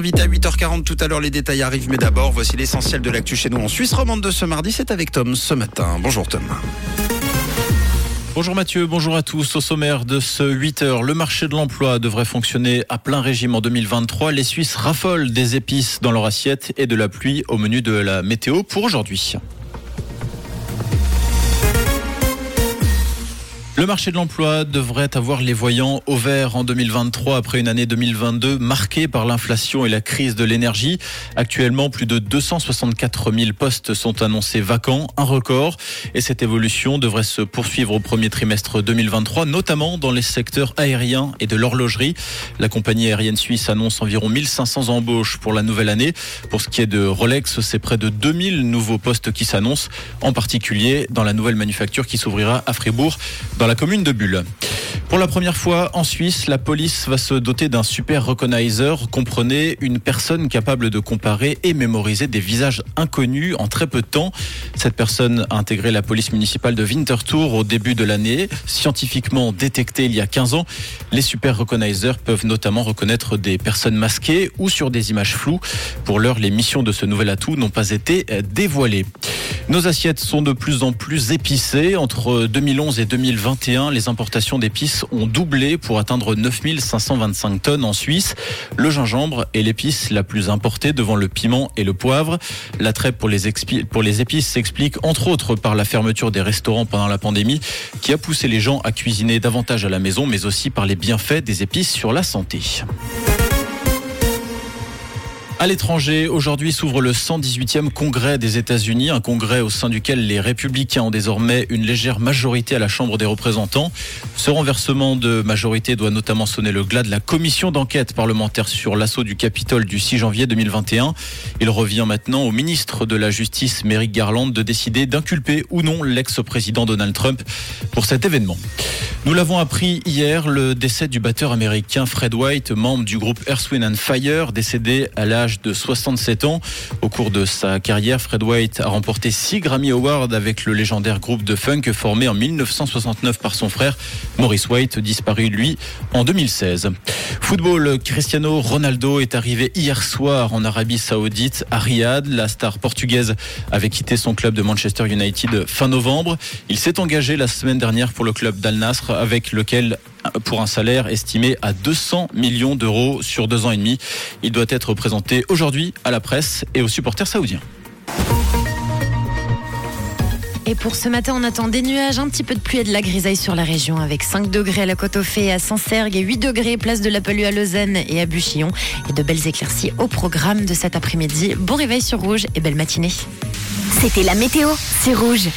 invité à 8h40 tout à l'heure. Les détails arrivent, mais d'abord, voici l'essentiel de l'actu chez nous en Suisse romande de ce mardi. C'est avec Tom ce matin. Bonjour Tom. Bonjour Mathieu, bonjour à tous. Au sommaire de ce 8h, le marché de l'emploi devrait fonctionner à plein régime en 2023. Les Suisses raffolent des épices dans leur assiette et de la pluie au menu de la météo pour aujourd'hui. Le marché de l'emploi devrait avoir les voyants au vert en 2023 après une année 2022 marquée par l'inflation et la crise de l'énergie. Actuellement, plus de 264 000 postes sont annoncés vacants, un record. Et cette évolution devrait se poursuivre au premier trimestre 2023, notamment dans les secteurs aériens et de l'horlogerie. La compagnie aérienne suisse annonce environ 1500 embauches pour la nouvelle année. Pour ce qui est de Rolex, c'est près de 2000 nouveaux postes qui s'annoncent, en particulier dans la nouvelle manufacture qui s'ouvrira à Fribourg la commune de Bulle. Pour la première fois en Suisse, la police va se doter d'un super recognizer. Comprenez une personne capable de comparer et mémoriser des visages inconnus en très peu de temps. Cette personne a intégré la police municipale de Winterthur au début de l'année. Scientifiquement détectée il y a 15 ans, les super recognizers peuvent notamment reconnaître des personnes masquées ou sur des images floues. Pour l'heure, les missions de ce nouvel atout n'ont pas été dévoilées. Nos assiettes sont de plus en plus épicées. Entre 2011 et 2021, les importations d'épices ont doublé pour atteindre 9525 tonnes en Suisse. Le gingembre est l'épice la plus importée devant le piment et le poivre. L'attrait pour pour les épices s'explique entre autres par la fermeture des restaurants pendant la pandémie qui a poussé les gens à cuisiner davantage à la maison mais aussi par les bienfaits des épices sur la santé. À l'étranger, aujourd'hui s'ouvre le 118e congrès des États-Unis, un congrès au sein duquel les républicains ont désormais une légère majorité à la Chambre des représentants. Ce renversement de majorité doit notamment sonner le glas de la commission d'enquête parlementaire sur l'assaut du Capitole du 6 janvier 2021. Il revient maintenant au ministre de la Justice, Merrick Garland, de décider d'inculper ou non l'ex-président Donald Trump pour cet événement. Nous l'avons appris hier, le décès du batteur américain Fred White, membre du groupe Earth, and Fire, décédé à de 67 ans. Au cours de sa carrière, Fred White a remporté 6 Grammy Awards avec le légendaire groupe de funk formé en 1969 par son frère Maurice White, disparu lui en 2016. Football, Cristiano Ronaldo est arrivé hier soir en Arabie Saoudite à Riyad. La star portugaise avait quitté son club de Manchester United fin novembre. Il s'est engagé la semaine dernière pour le club d'Al Nasr avec lequel pour un salaire estimé à 200 millions d'euros sur deux ans et demi. Il doit être présenté aujourd'hui à la presse et aux supporters saoudiens. Et pour ce matin, on attend des nuages, un petit peu de pluie et de la grisaille sur la région, avec 5 degrés à la côte aux Fées, à Saint-Sergue et 8 degrés place de la Palue à Lausanne et à Buchillon. Et de belles éclaircies au programme de cet après-midi. Bon réveil sur Rouge et belle matinée. C'était la météo, c'est Rouge.